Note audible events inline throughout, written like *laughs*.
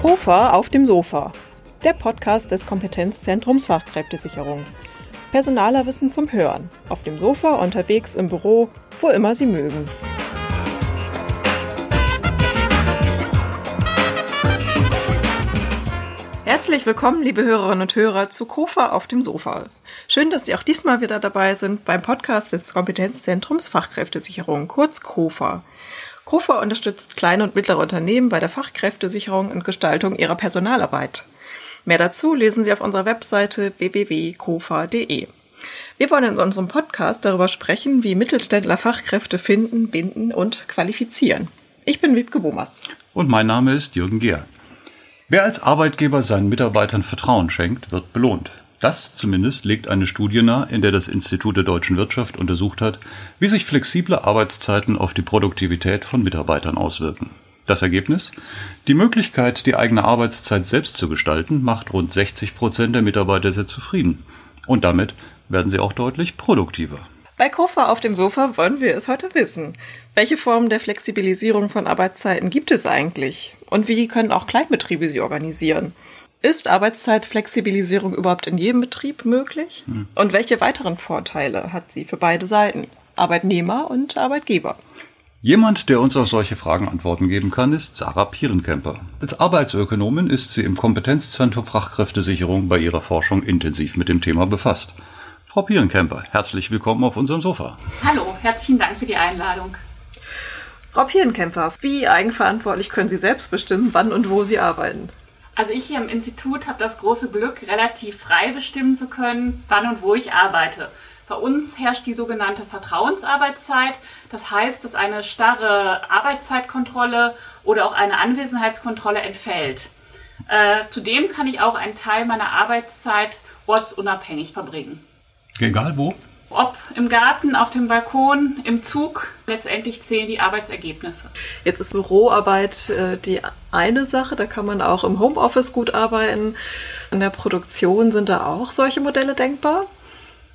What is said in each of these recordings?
KOFA auf dem Sofa, der Podcast des Kompetenzzentrums Fachkräftesicherung. Personaler Wissen zum Hören, auf dem Sofa, unterwegs, im Büro, wo immer Sie mögen. Herzlich willkommen, liebe Hörerinnen und Hörer, zu KOFA auf dem Sofa. Schön, dass Sie auch diesmal wieder dabei sind beim Podcast des Kompetenzzentrums Fachkräftesicherung, kurz KOFA. KOFA unterstützt kleine und mittlere Unternehmen bei der Fachkräftesicherung und Gestaltung ihrer Personalarbeit. Mehr dazu lesen Sie auf unserer Webseite www.kofa.de. Wir wollen in unserem Podcast darüber sprechen, wie Mittelständler Fachkräfte finden, binden und qualifizieren. Ich bin Wiebke Bomas. Und mein Name ist Jürgen Gehr. Wer als Arbeitgeber seinen Mitarbeitern Vertrauen schenkt, wird belohnt. Das zumindest legt eine Studie nahe, in der das Institut der deutschen Wirtschaft untersucht hat, wie sich flexible Arbeitszeiten auf die Produktivität von Mitarbeitern auswirken. Das Ergebnis? Die Möglichkeit, die eigene Arbeitszeit selbst zu gestalten, macht rund 60 Prozent der Mitarbeiter sehr zufrieden. Und damit werden sie auch deutlich produktiver. Bei Kofa auf dem Sofa wollen wir es heute wissen. Welche Formen der Flexibilisierung von Arbeitszeiten gibt es eigentlich? Und wie können auch Kleinbetriebe sie organisieren? Ist Arbeitszeitflexibilisierung überhaupt in jedem Betrieb möglich? Hm. Und welche weiteren Vorteile hat sie für beide Seiten, Arbeitnehmer und Arbeitgeber? Jemand, der uns auf solche Fragen Antworten geben kann, ist Sarah Pierenkemper. Als Arbeitsökonomin ist sie im Kompetenzzentrum Fachkräftesicherung bei ihrer Forschung intensiv mit dem Thema befasst. Frau Pierenkemper, herzlich willkommen auf unserem Sofa. Hallo, herzlichen Dank für die Einladung. Frau Pierenkemper, wie eigenverantwortlich können Sie selbst bestimmen, wann und wo Sie arbeiten? Also ich hier im Institut habe das große Glück, relativ frei bestimmen zu können, wann und wo ich arbeite. Bei uns herrscht die sogenannte Vertrauensarbeitszeit. Das heißt, dass eine starre Arbeitszeitkontrolle oder auch eine Anwesenheitskontrolle entfällt. Äh, zudem kann ich auch einen Teil meiner Arbeitszeit ortsunabhängig verbringen. Egal wo? Ob im Garten, auf dem Balkon, im Zug. Letztendlich zählen die Arbeitsergebnisse. Jetzt ist Büroarbeit äh, die eine Sache, da kann man auch im Homeoffice gut arbeiten. In der Produktion sind da auch solche Modelle denkbar?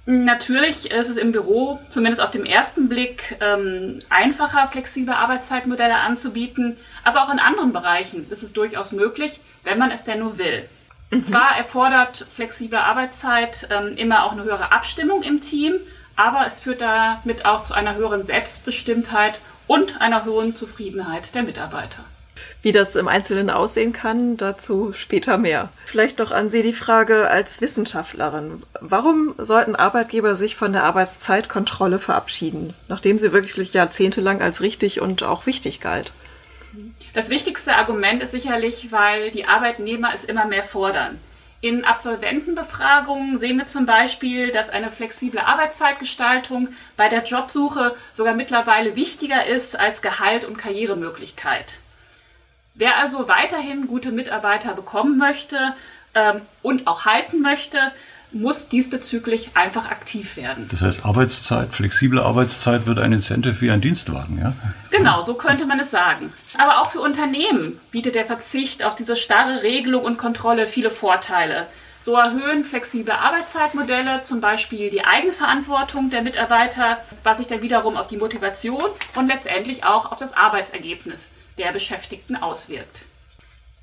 Natürlich ist es im Büro, zumindest auf dem ersten Blick, ähm, einfacher, flexible Arbeitszeitmodelle anzubieten. Aber auch in anderen Bereichen ist es durchaus möglich, wenn man es denn nur will. Und zwar erfordert flexible Arbeitszeit ähm, immer auch eine höhere Abstimmung im Team, aber es führt damit auch zu einer höheren Selbstbestimmtheit und einer höheren Zufriedenheit der Mitarbeiter. Wie das im Einzelnen aussehen kann, dazu später mehr. Vielleicht noch an Sie die Frage als Wissenschaftlerin. Warum sollten Arbeitgeber sich von der Arbeitszeitkontrolle verabschieden, nachdem sie wirklich jahrzehntelang als richtig und auch wichtig galt? Das wichtigste Argument ist sicherlich, weil die Arbeitnehmer es immer mehr fordern. In Absolventenbefragungen sehen wir zum Beispiel, dass eine flexible Arbeitszeitgestaltung bei der Jobsuche sogar mittlerweile wichtiger ist als Gehalt und Karrieremöglichkeit. Wer also weiterhin gute Mitarbeiter bekommen möchte ähm, und auch halten möchte, muss diesbezüglich einfach aktiv werden. Das heißt, Arbeitszeit, flexible Arbeitszeit wird ein Incentive wie ein Dienstwagen, ja? Genau, so könnte man es sagen. Aber auch für Unternehmen bietet der Verzicht auf diese starre Regelung und Kontrolle viele Vorteile. So erhöhen flexible Arbeitszeitmodelle zum Beispiel die Eigenverantwortung der Mitarbeiter, was sich dann wiederum auf die Motivation und letztendlich auch auf das Arbeitsergebnis der Beschäftigten auswirkt.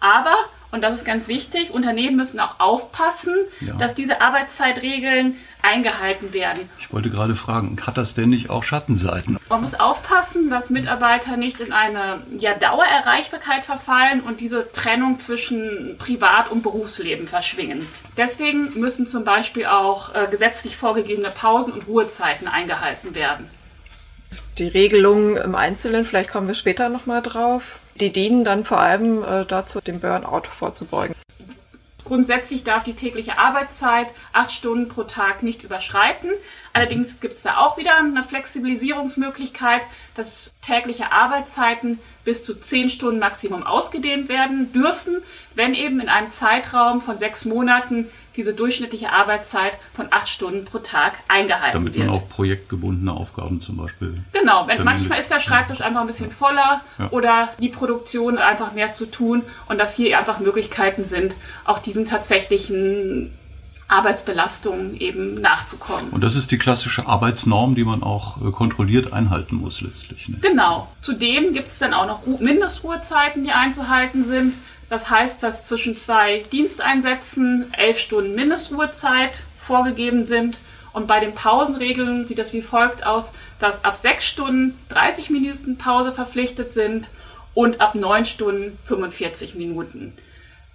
Aber und das ist ganz wichtig. Unternehmen müssen auch aufpassen, ja. dass diese Arbeitszeitregeln eingehalten werden. Ich wollte gerade fragen, hat das denn nicht auch Schattenseiten? Man muss aufpassen, dass Mitarbeiter nicht in eine ja, Dauererreichbarkeit verfallen und diese Trennung zwischen Privat- und Berufsleben verschwingen. Deswegen müssen zum Beispiel auch äh, gesetzlich vorgegebene Pausen und Ruhezeiten eingehalten werden. Die Regelungen im Einzelnen, vielleicht kommen wir später nochmal drauf. Die dienen dann vor allem äh, dazu, dem Burnout vorzubeugen. Grundsätzlich darf die tägliche Arbeitszeit acht Stunden pro Tag nicht überschreiten. Allerdings gibt es da auch wieder eine Flexibilisierungsmöglichkeit, dass tägliche Arbeitszeiten bis zu zehn Stunden Maximum ausgedehnt werden dürfen, wenn eben in einem Zeitraum von sechs Monaten diese durchschnittliche Arbeitszeit von acht Stunden pro Tag eingehalten Damit wird. Damit man auch projektgebundene Aufgaben zum Beispiel. Genau, wenn, manchmal ist der Schreibtisch einfach ein bisschen voller ja. oder die Produktion einfach mehr zu tun und dass hier einfach Möglichkeiten sind, auch diesen tatsächlichen Arbeitsbelastungen eben nachzukommen. Und das ist die klassische Arbeitsnorm, die man auch äh, kontrolliert einhalten muss letztlich. Ne? Genau. Zudem gibt es dann auch noch Mindestruhezeiten, die einzuhalten sind. Das heißt, dass zwischen zwei Diensteinsätzen elf Stunden Mindestruhezeit vorgegeben sind. Und bei den Pausenregeln sieht das wie folgt aus, dass ab sechs Stunden 30 Minuten Pause verpflichtet sind und ab neun Stunden 45 Minuten.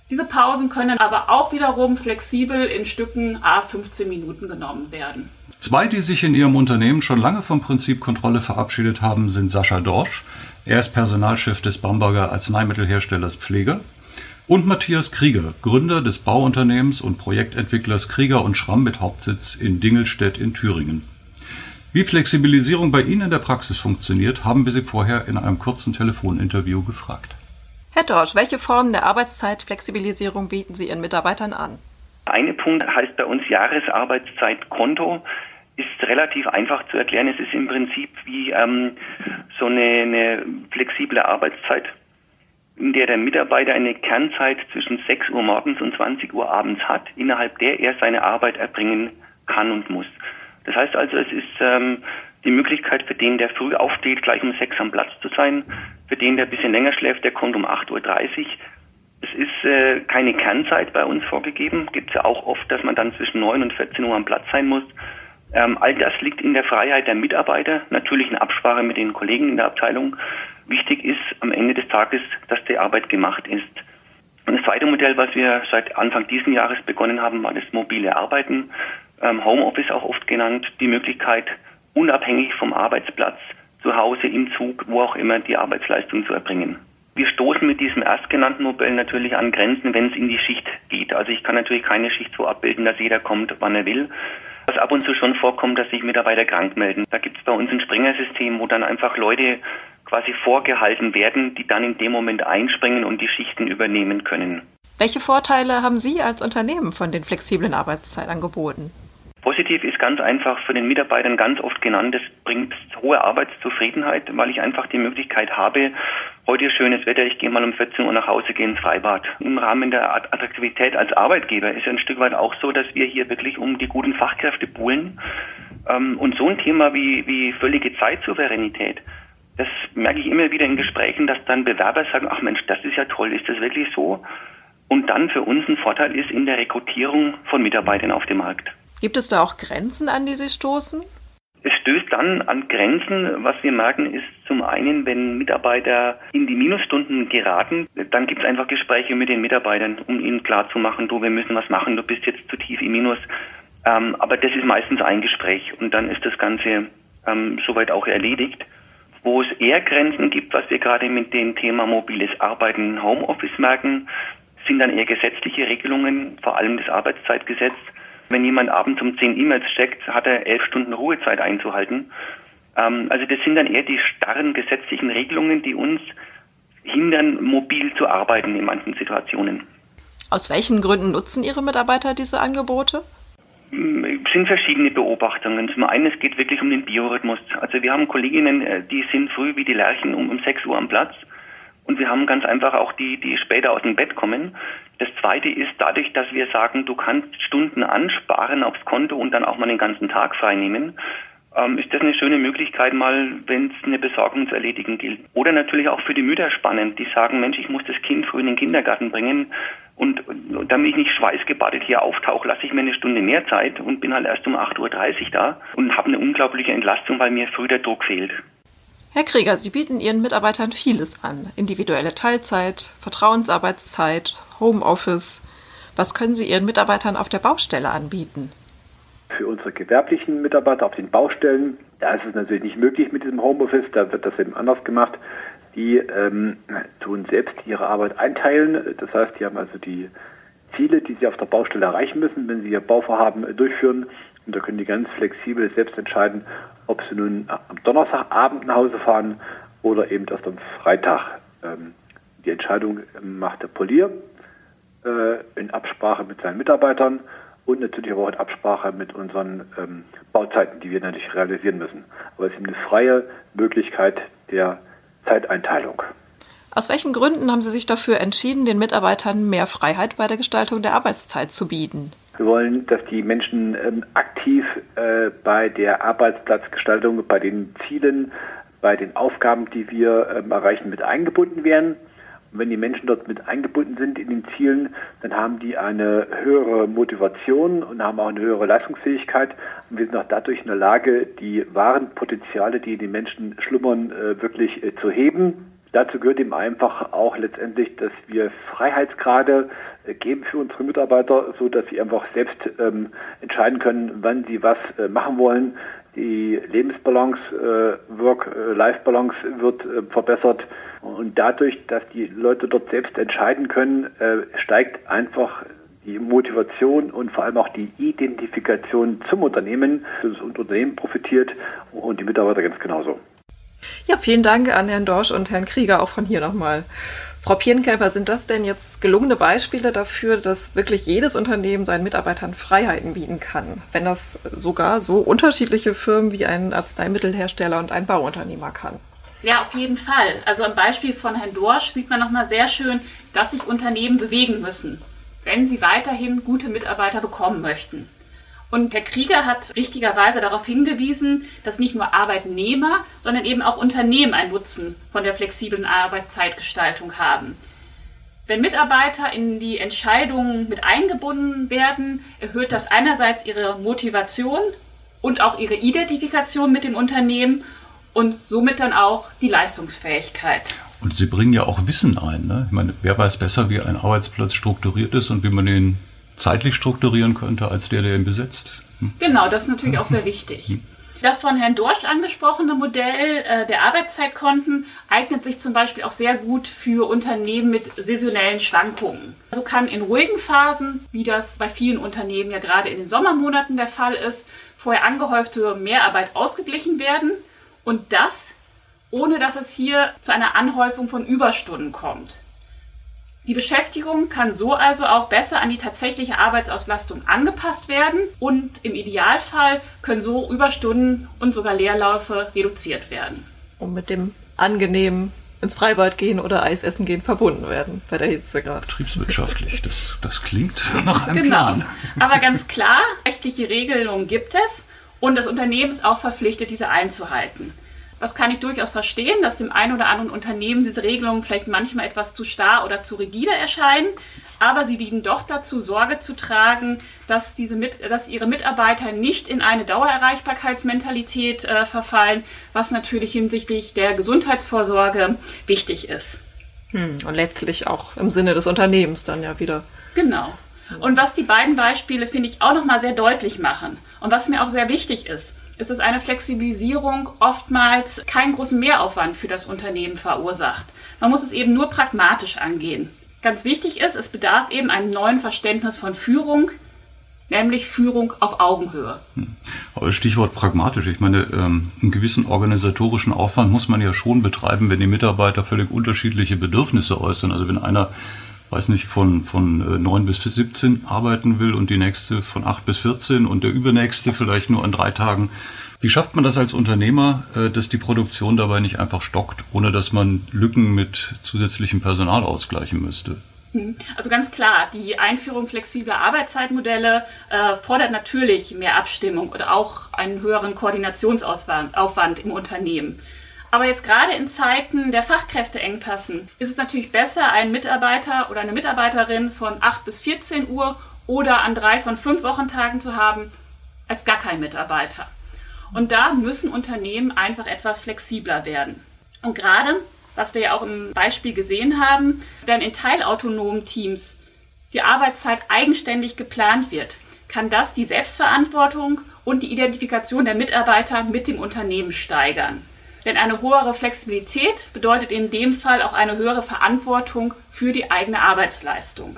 Diese Pausen können aber auch wiederum flexibel in Stücken a 15 Minuten genommen werden. Zwei, die sich in ihrem Unternehmen schon lange vom Prinzip Kontrolle verabschiedet haben, sind Sascha Dorsch. Er ist Personalchef des Bamberger Arzneimittelherstellers Pflege. Und Matthias Krieger, Gründer des Bauunternehmens und Projektentwicklers Krieger und Schramm mit Hauptsitz in Dingelstedt in Thüringen. Wie Flexibilisierung bei Ihnen in der Praxis funktioniert, haben wir Sie vorher in einem kurzen Telefoninterview gefragt. Herr Dorsch, welche Formen der Arbeitszeitflexibilisierung bieten Sie Ihren Mitarbeitern an? Eine Punkt heißt bei uns Jahresarbeitszeitkonto. Ist relativ einfach zu erklären. Es ist im Prinzip wie ähm, so eine, eine flexible Arbeitszeit, in der der Mitarbeiter eine Kernzeit zwischen 6 Uhr morgens und 20 Uhr abends hat, innerhalb der er seine Arbeit erbringen kann und muss. Das heißt also, es ist ähm, die Möglichkeit für den, der früh aufsteht, gleich um sechs am Platz zu sein. Für den, der ein bisschen länger schläft, der kommt um 8.30 Uhr. Es ist äh, keine Kernzeit bei uns vorgegeben. Gibt es ja auch oft, dass man dann zwischen 9 und 14 Uhr am Platz sein muss. Ähm, all das liegt in der Freiheit der Mitarbeiter, natürlich in Absprache mit den Kollegen in der Abteilung. Wichtig ist am Ende des Tages, dass die Arbeit gemacht ist. Und das zweite Modell, was wir seit Anfang dieses Jahres begonnen haben, war das mobile Arbeiten, ähm, Homeoffice auch oft genannt, die Möglichkeit, unabhängig vom Arbeitsplatz, zu Hause, im Zug, wo auch immer, die Arbeitsleistung zu erbringen. Wir stoßen mit diesem erstgenannten Modell natürlich an Grenzen, wenn es in die Schicht geht. Also ich kann natürlich keine Schicht so abbilden, dass jeder kommt, wann er will. Was ab und zu schon vorkommt, dass sich Mitarbeiter krank melden. Da gibt es bei uns ein Springer-System, wo dann einfach Leute quasi vorgehalten werden, die dann in dem Moment einspringen und die Schichten übernehmen können. Welche Vorteile haben Sie als Unternehmen von den flexiblen Arbeitszeitangeboten? Positiv ist ganz einfach für den Mitarbeitern ganz oft genannt, es bringt hohe Arbeitszufriedenheit, weil ich einfach die Möglichkeit habe, heute schönes Wetter, ich gehe mal um 14 Uhr nach Hause, gehe ins Freibad. Im Rahmen der Attraktivität als Arbeitgeber ist es ein Stück weit auch so, dass wir hier wirklich um die guten Fachkräfte buhlen. Ähm, und so ein Thema wie, wie völlige Zeitsouveränität, das merke ich immer wieder in Gesprächen, dass dann Bewerber sagen, ach Mensch, das ist ja toll, ist das wirklich so? Und dann für uns ein Vorteil ist in der Rekrutierung von Mitarbeitern auf dem Markt. Gibt es da auch Grenzen, an die Sie stoßen? Es stößt dann an Grenzen. Was wir merken, ist zum einen, wenn Mitarbeiter in die Minusstunden geraten, dann gibt es einfach Gespräche mit den Mitarbeitern, um ihnen klarzumachen, du, wir müssen was machen, du bist jetzt zu tief im Minus. Ähm, aber das ist meistens ein Gespräch und dann ist das Ganze ähm, soweit auch erledigt. Wo es eher Grenzen gibt, was wir gerade mit dem Thema mobiles Arbeiten, Homeoffice merken, sind dann eher gesetzliche Regelungen, vor allem das Arbeitszeitgesetz wenn jemand abends um zehn E-Mails checkt, hat er elf Stunden Ruhezeit einzuhalten. Ähm, also das sind dann eher die starren gesetzlichen Regelungen, die uns hindern, mobil zu arbeiten in manchen Situationen. Aus welchen Gründen nutzen Ihre Mitarbeiter diese Angebote? Hm, es sind verschiedene Beobachtungen. Zum einen, es geht wirklich um den Biorhythmus. Also wir haben Kolleginnen, äh, die sind früh wie die Lerchen um, um 6 Uhr am Platz. Und wir haben ganz einfach auch die, die später aus dem Bett kommen. Das zweite ist dadurch, dass wir sagen, du kannst Stunden ansparen aufs Konto und dann auch mal den ganzen Tag freinehmen, ähm, ist das eine schöne Möglichkeit mal, wenn es eine Besorgung zu erledigen gilt. Oder natürlich auch für die Mütter spannend, die sagen, Mensch, ich muss das Kind früh in den Kindergarten bringen und, und damit ich nicht schweißgebadet hier auftauche, lasse ich mir eine Stunde mehr Zeit und bin halt erst um 8.30 Uhr da und habe eine unglaubliche Entlastung, weil mir früh der Druck fehlt. Herr Krieger, Sie bieten Ihren Mitarbeitern vieles an. Individuelle Teilzeit, Vertrauensarbeitszeit, Homeoffice. Was können Sie Ihren Mitarbeitern auf der Baustelle anbieten? Für unsere gewerblichen Mitarbeiter auf den Baustellen, da ist es natürlich nicht möglich mit diesem Homeoffice, da wird das eben anders gemacht. Die ähm, tun selbst ihre Arbeit einteilen. Das heißt, die haben also die Ziele, die sie auf der Baustelle erreichen müssen, wenn sie ihr Bauvorhaben durchführen. Und da können die ganz flexibel selbst entscheiden, ob sie nun am Donnerstagabend nach Hause fahren oder eben erst am Freitag. Ähm, die Entscheidung macht der Polier äh, in Absprache mit seinen Mitarbeitern und natürlich aber auch in Absprache mit unseren ähm, Bauzeiten, die wir natürlich realisieren müssen. Aber es ist eine freie Möglichkeit der Zeiteinteilung. Aus welchen Gründen haben Sie sich dafür entschieden, den Mitarbeitern mehr Freiheit bei der Gestaltung der Arbeitszeit zu bieten? Wir wollen, dass die Menschen ähm, aktiv äh, bei der Arbeitsplatzgestaltung, bei den Zielen, bei den Aufgaben, die wir ähm, erreichen, mit eingebunden werden. Und wenn die Menschen dort mit eingebunden sind in den Zielen, dann haben die eine höhere Motivation und haben auch eine höhere Leistungsfähigkeit. Und wir sind auch dadurch in der Lage, die wahren Potenziale, die in den Menschen schlummern, äh, wirklich äh, zu heben. Dazu gehört eben einfach auch letztendlich, dass wir Freiheitsgrade geben für unsere Mitarbeiter, so dass sie einfach selbst ähm, entscheiden können, wann sie was äh, machen wollen. Die Lebensbalance, äh, Work-Life-Balance wird äh, verbessert und dadurch, dass die Leute dort selbst entscheiden können, äh, steigt einfach die Motivation und vor allem auch die Identifikation zum Unternehmen. Das Unternehmen profitiert und die Mitarbeiter ganz genauso. Ja, vielen Dank an Herrn Dorsch und Herrn Krieger auch von hier nochmal. Frau Pierenkäfer, sind das denn jetzt gelungene Beispiele dafür, dass wirklich jedes Unternehmen seinen Mitarbeitern Freiheiten bieten kann, wenn das sogar so unterschiedliche Firmen wie ein Arzneimittelhersteller und ein Bauunternehmer kann? Ja, auf jeden Fall. Also am Beispiel von Herrn Dorsch sieht man nochmal sehr schön, dass sich Unternehmen bewegen müssen, wenn sie weiterhin gute Mitarbeiter bekommen möchten. Und Herr Krieger hat richtigerweise darauf hingewiesen, dass nicht nur Arbeitnehmer, sondern eben auch Unternehmen einen Nutzen von der flexiblen Arbeitszeitgestaltung haben. Wenn Mitarbeiter in die Entscheidungen mit eingebunden werden, erhöht das einerseits ihre Motivation und auch ihre Identifikation mit dem Unternehmen und somit dann auch die Leistungsfähigkeit. Und Sie bringen ja auch Wissen ein. Ne? Ich meine, wer weiß besser, wie ein Arbeitsplatz strukturiert ist und wie man ihn zeitlich strukturieren könnte als der, der ihn besetzt. Hm? Genau, das ist natürlich auch sehr wichtig. Hm. Das von Herrn Dorsch angesprochene Modell äh, der Arbeitszeitkonten eignet sich zum Beispiel auch sehr gut für Unternehmen mit saisonellen Schwankungen. So kann in ruhigen Phasen, wie das bei vielen Unternehmen ja gerade in den Sommermonaten der Fall ist, vorher angehäufte Mehrarbeit ausgeglichen werden und das ohne dass es hier zu einer Anhäufung von Überstunden kommt. Die Beschäftigung kann so also auch besser an die tatsächliche Arbeitsauslastung angepasst werden und im Idealfall können so Überstunden und sogar Leerläufe reduziert werden. Und mit dem angenehmen ins Freibad gehen oder Eis essen gehen verbunden werden bei der Hitze gerade. Betriebswirtschaftlich, das, das klingt *laughs* nach einem genau. Plan. Aber ganz klar, rechtliche Regelungen gibt es und das Unternehmen ist auch verpflichtet, diese einzuhalten. Das kann ich durchaus verstehen, dass dem einen oder anderen Unternehmen diese Regelungen vielleicht manchmal etwas zu starr oder zu rigide erscheinen. Aber sie dienen doch dazu, Sorge zu tragen, dass, diese mit, dass ihre Mitarbeiter nicht in eine Dauererreichbarkeitsmentalität äh, verfallen, was natürlich hinsichtlich der Gesundheitsvorsorge wichtig ist. Hm, und letztlich auch im Sinne des Unternehmens dann ja wieder. Genau. Und was die beiden Beispiele, finde ich, auch nochmal sehr deutlich machen und was mir auch sehr wichtig ist, ist, dass eine Flexibilisierung oftmals keinen großen Mehraufwand für das Unternehmen verursacht. Man muss es eben nur pragmatisch angehen. Ganz wichtig ist, es bedarf eben einem neuen Verständnis von Führung, nämlich Führung auf Augenhöhe. Hm. Stichwort pragmatisch. Ich meine, ähm, einen gewissen organisatorischen Aufwand muss man ja schon betreiben, wenn die Mitarbeiter völlig unterschiedliche Bedürfnisse äußern. Also wenn einer weiß nicht, von, von 9 äh, bis 17 arbeiten will und die nächste von 8 bis 14 und der übernächste vielleicht nur an drei Tagen. Wie schafft man das als Unternehmer, äh, dass die Produktion dabei nicht einfach stockt, ohne dass man Lücken mit zusätzlichem Personal ausgleichen müsste? Hm. Also ganz klar, die Einführung flexibler Arbeitszeitmodelle äh, fordert natürlich mehr Abstimmung oder auch einen höheren Koordinationsaufwand im Unternehmen. Aber jetzt gerade in Zeiten der Fachkräfteengpassen ist es natürlich besser, einen Mitarbeiter oder eine Mitarbeiterin von 8 bis 14 Uhr oder an drei von fünf Wochentagen zu haben, als gar kein Mitarbeiter. Und da müssen Unternehmen einfach etwas flexibler werden. Und gerade, was wir ja auch im Beispiel gesehen haben, wenn in teilautonomen Teams die Arbeitszeit eigenständig geplant wird, kann das die Selbstverantwortung und die Identifikation der Mitarbeiter mit dem Unternehmen steigern. Denn eine höhere Flexibilität bedeutet in dem Fall auch eine höhere Verantwortung für die eigene Arbeitsleistung.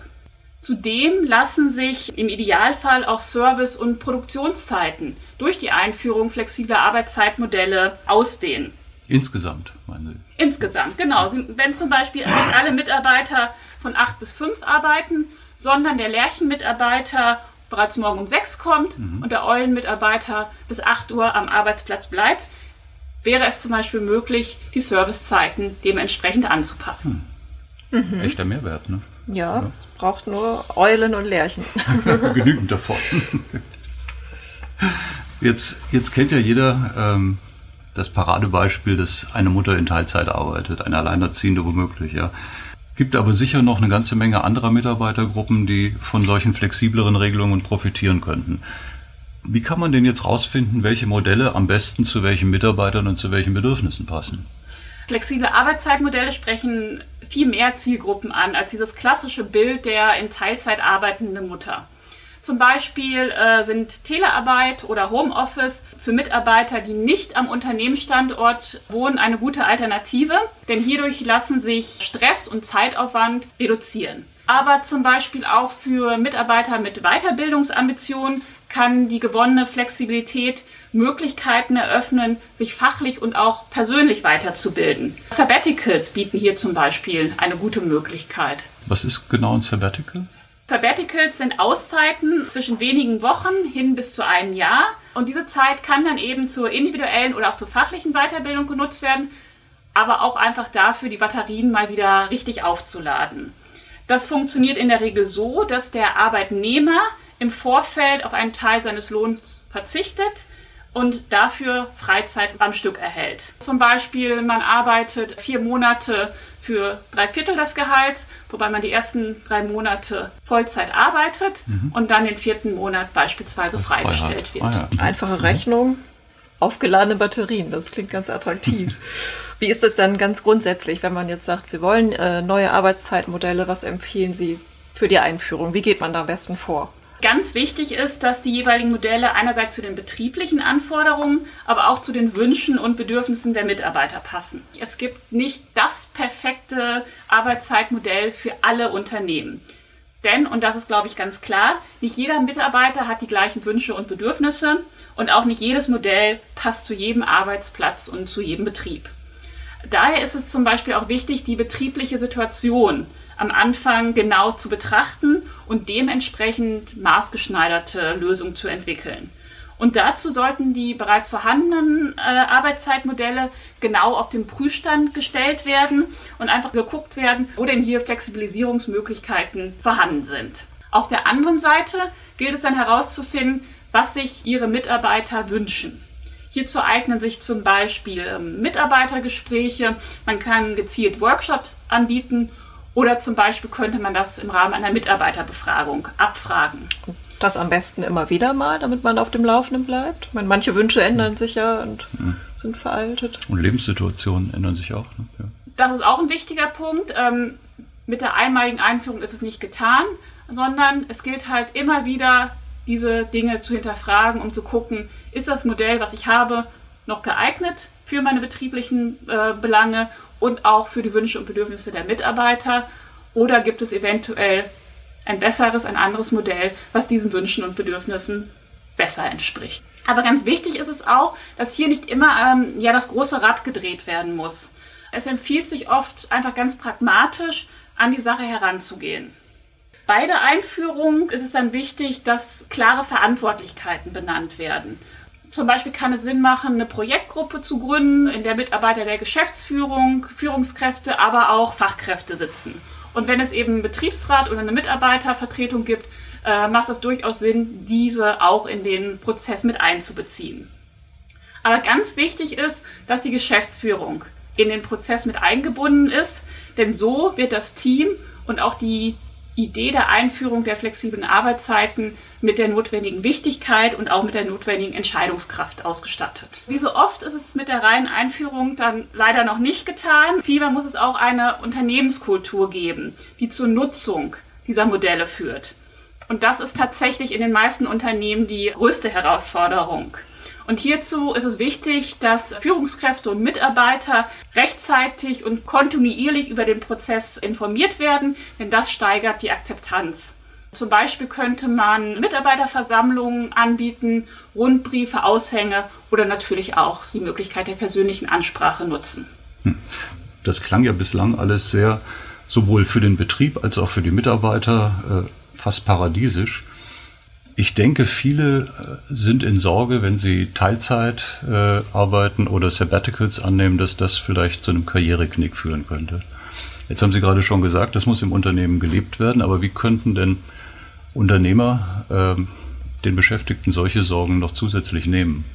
Zudem lassen sich im Idealfall auch Service- und Produktionszeiten durch die Einführung flexibler Arbeitszeitmodelle ausdehnen. Insgesamt, meine Sie? Insgesamt, genau. Wenn zum Beispiel alle Mitarbeiter von 8 bis 5 arbeiten, sondern der Lärchenmitarbeiter bereits morgen um 6 kommt mhm. und der Eulenmitarbeiter bis 8 Uhr am Arbeitsplatz bleibt, wäre es zum Beispiel möglich, die Servicezeiten dementsprechend anzupassen. Mhm. Echter Mehrwert, ne? Ja, es braucht nur Eulen und Lerchen. *laughs* *laughs* Genügend davon. Jetzt, jetzt kennt ja jeder ähm, das Paradebeispiel, dass eine Mutter in Teilzeit arbeitet, eine Alleinerziehende womöglich, ja. Gibt aber sicher noch eine ganze Menge anderer Mitarbeitergruppen, die von solchen flexibleren Regelungen profitieren könnten. Wie kann man denn jetzt rausfinden, welche Modelle am besten zu welchen Mitarbeitern und zu welchen Bedürfnissen passen? Flexible Arbeitszeitmodelle sprechen viel mehr Zielgruppen an als dieses klassische Bild der in Teilzeit arbeitenden Mutter. Zum Beispiel äh, sind Telearbeit oder Homeoffice für Mitarbeiter, die nicht am Unternehmensstandort wohnen, eine gute Alternative, denn hierdurch lassen sich Stress und Zeitaufwand reduzieren. Aber zum Beispiel auch für Mitarbeiter mit Weiterbildungsambitionen kann die gewonnene Flexibilität Möglichkeiten eröffnen, sich fachlich und auch persönlich weiterzubilden. Sabbaticals bieten hier zum Beispiel eine gute Möglichkeit. Was ist genau ein Sabbatical? Sabbaticals sind Auszeiten zwischen wenigen Wochen hin bis zu einem Jahr. Und diese Zeit kann dann eben zur individuellen oder auch zur fachlichen Weiterbildung genutzt werden, aber auch einfach dafür, die Batterien mal wieder richtig aufzuladen. Das funktioniert in der Regel so, dass der Arbeitnehmer im Vorfeld auf einen Teil seines Lohns verzichtet und dafür Freizeit am Stück erhält. Zum Beispiel, man arbeitet vier Monate für drei Viertel des Gehalts, wobei man die ersten drei Monate Vollzeit arbeitet mhm. und dann den vierten Monat beispielsweise freigestellt wird. Ah, ja. Einfache mhm. Rechnung, aufgeladene Batterien, das klingt ganz attraktiv. *laughs* Wie ist das dann ganz grundsätzlich, wenn man jetzt sagt, wir wollen äh, neue Arbeitszeitmodelle, was empfehlen Sie für die Einführung? Wie geht man da am besten vor? Ganz wichtig ist, dass die jeweiligen Modelle einerseits zu den betrieblichen Anforderungen, aber auch zu den Wünschen und Bedürfnissen der Mitarbeiter passen. Es gibt nicht das perfekte Arbeitszeitmodell für alle Unternehmen. Denn, und das ist, glaube ich, ganz klar, nicht jeder Mitarbeiter hat die gleichen Wünsche und Bedürfnisse und auch nicht jedes Modell passt zu jedem Arbeitsplatz und zu jedem Betrieb. Daher ist es zum Beispiel auch wichtig, die betriebliche Situation am Anfang genau zu betrachten und dementsprechend maßgeschneiderte Lösungen zu entwickeln. Und dazu sollten die bereits vorhandenen äh, Arbeitszeitmodelle genau auf den Prüfstand gestellt werden und einfach geguckt werden, wo denn hier Flexibilisierungsmöglichkeiten vorhanden sind. Auf der anderen Seite gilt es dann herauszufinden, was sich Ihre Mitarbeiter wünschen. Hierzu eignen sich zum Beispiel ähm, Mitarbeitergespräche, man kann gezielt Workshops anbieten oder zum Beispiel könnte man das im Rahmen einer Mitarbeiterbefragung abfragen. Das am besten immer wieder mal, damit man auf dem Laufenden bleibt. Ich meine, manche Wünsche ändern sich ja und mhm. sind veraltet. Und Lebenssituationen ändern sich auch. Ne? Ja. Das ist auch ein wichtiger Punkt. Ähm, mit der einmaligen Einführung ist es nicht getan, sondern es gilt halt immer wieder, diese Dinge zu hinterfragen, um zu gucken, ist das Modell, was ich habe, noch geeignet für meine betrieblichen äh, Belange und auch für die Wünsche und Bedürfnisse der Mitarbeiter? Oder gibt es eventuell ein besseres, ein anderes Modell, was diesen Wünschen und Bedürfnissen besser entspricht? Aber ganz wichtig ist es auch, dass hier nicht immer ähm, ja, das große Rad gedreht werden muss. Es empfiehlt sich oft einfach ganz pragmatisch an die Sache heranzugehen. Bei der Einführung ist es dann wichtig, dass klare Verantwortlichkeiten benannt werden. Zum Beispiel kann es Sinn machen, eine Projektgruppe zu gründen, in der Mitarbeiter der Geschäftsführung, Führungskräfte, aber auch Fachkräfte sitzen. Und wenn es eben einen Betriebsrat oder eine Mitarbeitervertretung gibt, äh, macht es durchaus Sinn, diese auch in den Prozess mit einzubeziehen. Aber ganz wichtig ist, dass die Geschäftsführung in den Prozess mit eingebunden ist, denn so wird das Team und auch die Idee der Einführung der flexiblen Arbeitszeiten mit der notwendigen Wichtigkeit und auch mit der notwendigen Entscheidungskraft ausgestattet. Wie so oft ist es mit der reinen Einführung dann leider noch nicht getan. Vielmehr muss es auch eine Unternehmenskultur geben, die zur Nutzung dieser Modelle führt. Und das ist tatsächlich in den meisten Unternehmen die größte Herausforderung. Und hierzu ist es wichtig, dass Führungskräfte und Mitarbeiter rechtzeitig und kontinuierlich über den Prozess informiert werden, denn das steigert die Akzeptanz. Zum Beispiel könnte man Mitarbeiterversammlungen anbieten, Rundbriefe, Aushänge oder natürlich auch die Möglichkeit der persönlichen Ansprache nutzen. Hm. Das klang ja bislang alles sehr sowohl für den Betrieb als auch für die Mitarbeiter äh, fast paradiesisch. Ich denke, viele äh, sind in Sorge, wenn sie Teilzeit äh, arbeiten oder Sabbaticals annehmen, dass das vielleicht zu einem Karriereknick führen könnte. Jetzt haben Sie gerade schon gesagt, das muss im Unternehmen gelebt werden, aber wie könnten denn Unternehmer äh, den Beschäftigten solche Sorgen noch zusätzlich nehmen?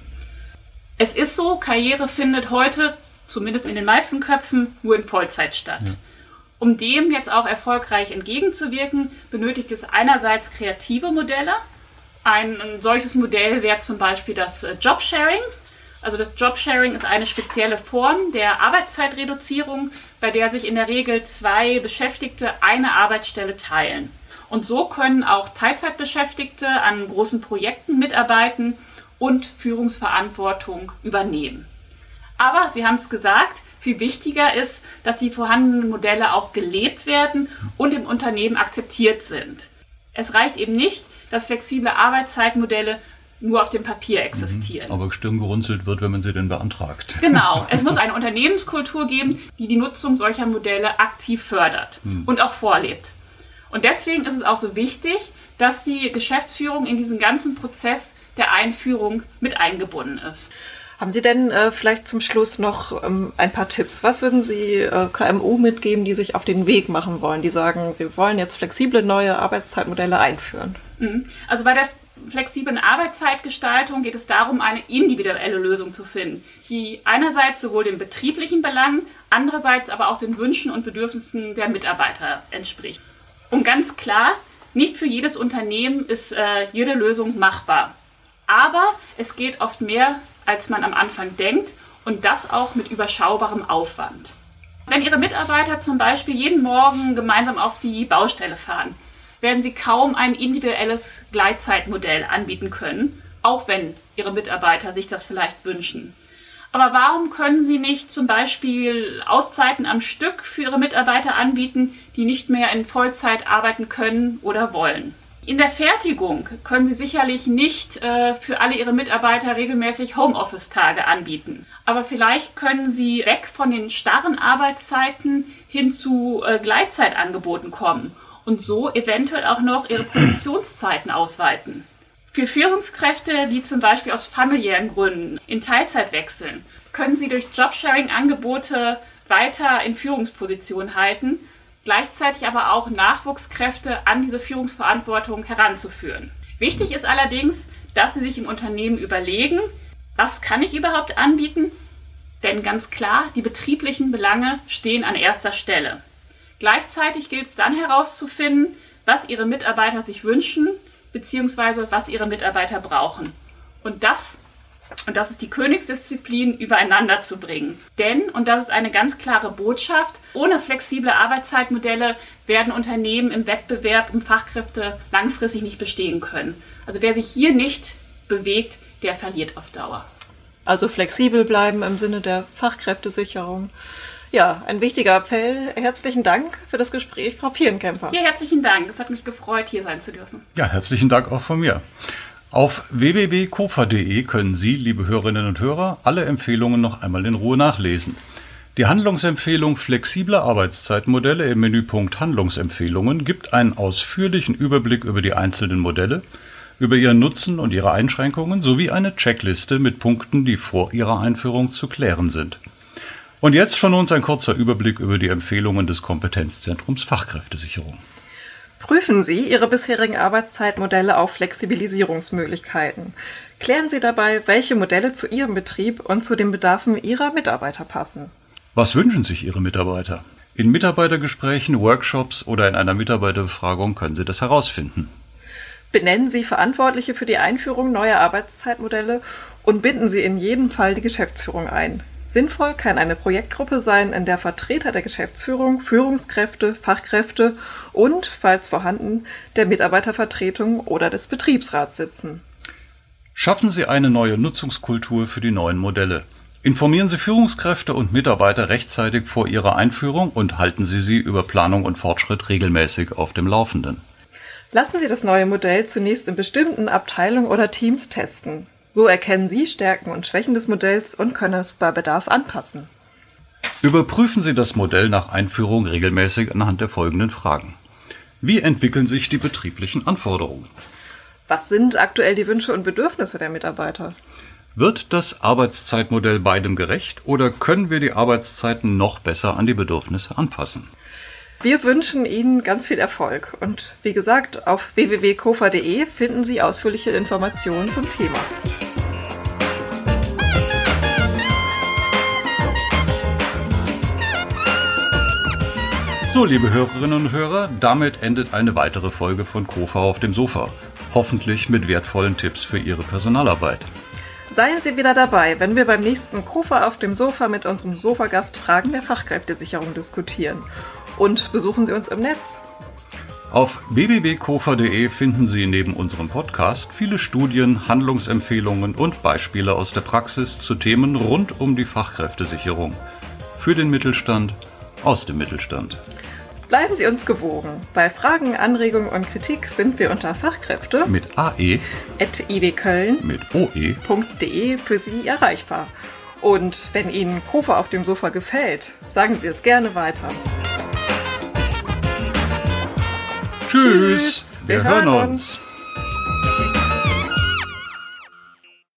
Es ist so, Karriere findet heute, zumindest in den meisten Köpfen, nur in Vollzeit statt. Ja. Um dem jetzt auch erfolgreich entgegenzuwirken, benötigt es einerseits kreative Modelle. Ein, ein solches Modell wäre zum Beispiel das äh, Jobsharing. Also das Jobsharing ist eine spezielle Form der Arbeitszeitreduzierung, bei der sich in der Regel zwei Beschäftigte eine Arbeitsstelle teilen. Und so können auch Teilzeitbeschäftigte an großen Projekten mitarbeiten und Führungsverantwortung übernehmen. Aber Sie haben es gesagt, viel wichtiger ist, dass die vorhandenen Modelle auch gelebt werden und im Unternehmen akzeptiert sind. Es reicht eben nicht, dass flexible Arbeitszeitmodelle nur auf dem Papier mhm. existieren. Aber stirngerunzelt wird, wenn man sie denn beantragt. Genau. Es muss *laughs* eine Unternehmenskultur geben, die die Nutzung solcher Modelle aktiv fördert mhm. und auch vorlebt. Und deswegen ist es auch so wichtig, dass die Geschäftsführung in diesen ganzen Prozess der Einführung mit eingebunden ist. Haben Sie denn äh, vielleicht zum Schluss noch ähm, ein paar Tipps? Was würden Sie äh, KMU mitgeben, die sich auf den Weg machen wollen, die sagen, wir wollen jetzt flexible neue Arbeitszeitmodelle einführen? Mhm. Also bei der flexiblen Arbeitszeitgestaltung geht es darum, eine individuelle Lösung zu finden, die einerseits sowohl den betrieblichen Belangen, andererseits aber auch den Wünschen und Bedürfnissen der Mitarbeiter entspricht. Und ganz klar, nicht für jedes Unternehmen ist äh, jede Lösung machbar. Aber es geht oft mehr, als man am Anfang denkt und das auch mit überschaubarem Aufwand. Wenn Ihre Mitarbeiter zum Beispiel jeden Morgen gemeinsam auf die Baustelle fahren, werden sie kaum ein individuelles Gleitzeitmodell anbieten können, auch wenn ihre Mitarbeiter sich das vielleicht wünschen. Aber warum können Sie nicht zum Beispiel Auszeiten am Stück für Ihre Mitarbeiter anbieten, die nicht mehr in Vollzeit arbeiten können oder wollen? In der Fertigung können Sie sicherlich nicht äh, für alle Ihre Mitarbeiter regelmäßig Homeoffice-Tage anbieten. Aber vielleicht können Sie weg von den starren Arbeitszeiten hin zu äh, Gleitzeitangeboten kommen und so eventuell auch noch ihre Produktionszeiten ausweiten. Für Führungskräfte, die zum Beispiel aus familiären Gründen in Teilzeit wechseln, können sie durch Jobsharing-Angebote weiter in Führungspositionen halten, gleichzeitig aber auch Nachwuchskräfte an diese Führungsverantwortung heranzuführen. Wichtig ist allerdings, dass sie sich im Unternehmen überlegen, was kann ich überhaupt anbieten? Denn ganz klar, die betrieblichen Belange stehen an erster Stelle. Gleichzeitig gilt es dann herauszufinden, was Ihre Mitarbeiter sich wünschen, beziehungsweise was Ihre Mitarbeiter brauchen. Und das, und das ist die Königsdisziplin, übereinander zu bringen. Denn, und das ist eine ganz klare Botschaft, ohne flexible Arbeitszeitmodelle werden Unternehmen im Wettbewerb um Fachkräfte langfristig nicht bestehen können. Also wer sich hier nicht bewegt, der verliert auf Dauer. Also flexibel bleiben im Sinne der Fachkräftesicherung. Ja, ein wichtiger Appell. Herzlichen Dank für das Gespräch, Frau Pierenkämper. Ja, herzlichen Dank. Es hat mich gefreut, hier sein zu dürfen. Ja, herzlichen Dank auch von mir. Auf www.kofa.de können Sie, liebe Hörerinnen und Hörer, alle Empfehlungen noch einmal in Ruhe nachlesen. Die Handlungsempfehlung Flexible Arbeitszeitmodelle im Menüpunkt Handlungsempfehlungen gibt einen ausführlichen Überblick über die einzelnen Modelle, über ihren Nutzen und ihre Einschränkungen sowie eine Checkliste mit Punkten, die vor ihrer Einführung zu klären sind. Und jetzt von uns ein kurzer Überblick über die Empfehlungen des Kompetenzzentrums Fachkräftesicherung. Prüfen Sie Ihre bisherigen Arbeitszeitmodelle auf Flexibilisierungsmöglichkeiten. Klären Sie dabei, welche Modelle zu Ihrem Betrieb und zu den Bedarfen Ihrer Mitarbeiter passen. Was wünschen sich Ihre Mitarbeiter? In Mitarbeitergesprächen, Workshops oder in einer Mitarbeiterbefragung können Sie das herausfinden. Benennen Sie Verantwortliche für die Einführung neuer Arbeitszeitmodelle und binden Sie in jedem Fall die Geschäftsführung ein. Sinnvoll kann eine Projektgruppe sein, in der Vertreter der Geschäftsführung, Führungskräfte, Fachkräfte und, falls vorhanden, der Mitarbeitervertretung oder des Betriebsrats sitzen. Schaffen Sie eine neue Nutzungskultur für die neuen Modelle. Informieren Sie Führungskräfte und Mitarbeiter rechtzeitig vor ihrer Einführung und halten Sie sie über Planung und Fortschritt regelmäßig auf dem Laufenden. Lassen Sie das neue Modell zunächst in bestimmten Abteilungen oder Teams testen. So erkennen Sie Stärken und Schwächen des Modells und können es bei Bedarf anpassen. Überprüfen Sie das Modell nach Einführung regelmäßig anhand der folgenden Fragen. Wie entwickeln sich die betrieblichen Anforderungen? Was sind aktuell die Wünsche und Bedürfnisse der Mitarbeiter? Wird das Arbeitszeitmodell beidem gerecht oder können wir die Arbeitszeiten noch besser an die Bedürfnisse anpassen? Wir wünschen Ihnen ganz viel Erfolg und wie gesagt, auf www.kofa.de finden Sie ausführliche Informationen zum Thema. So, liebe Hörerinnen und Hörer, damit endet eine weitere Folge von Kofa auf dem Sofa. Hoffentlich mit wertvollen Tipps für Ihre Personalarbeit. Seien Sie wieder dabei, wenn wir beim nächsten Kofa auf dem Sofa mit unserem Sofagast Fragen der Fachkräftesicherung diskutieren. Und besuchen Sie uns im Netz. Auf www.kofa.de finden Sie neben unserem Podcast viele Studien, Handlungsempfehlungen und Beispiele aus der Praxis zu Themen rund um die Fachkräftesicherung. Für den Mittelstand, aus dem Mittelstand. Bleiben Sie uns gewogen. Bei Fragen, Anregungen und Kritik sind wir unter Fachkräfte mit ae at iwköln mit oe .de für Sie erreichbar. Und wenn Ihnen Kofa auf dem Sofa gefällt, sagen Sie es gerne weiter. Tschüss, wir, hören uns.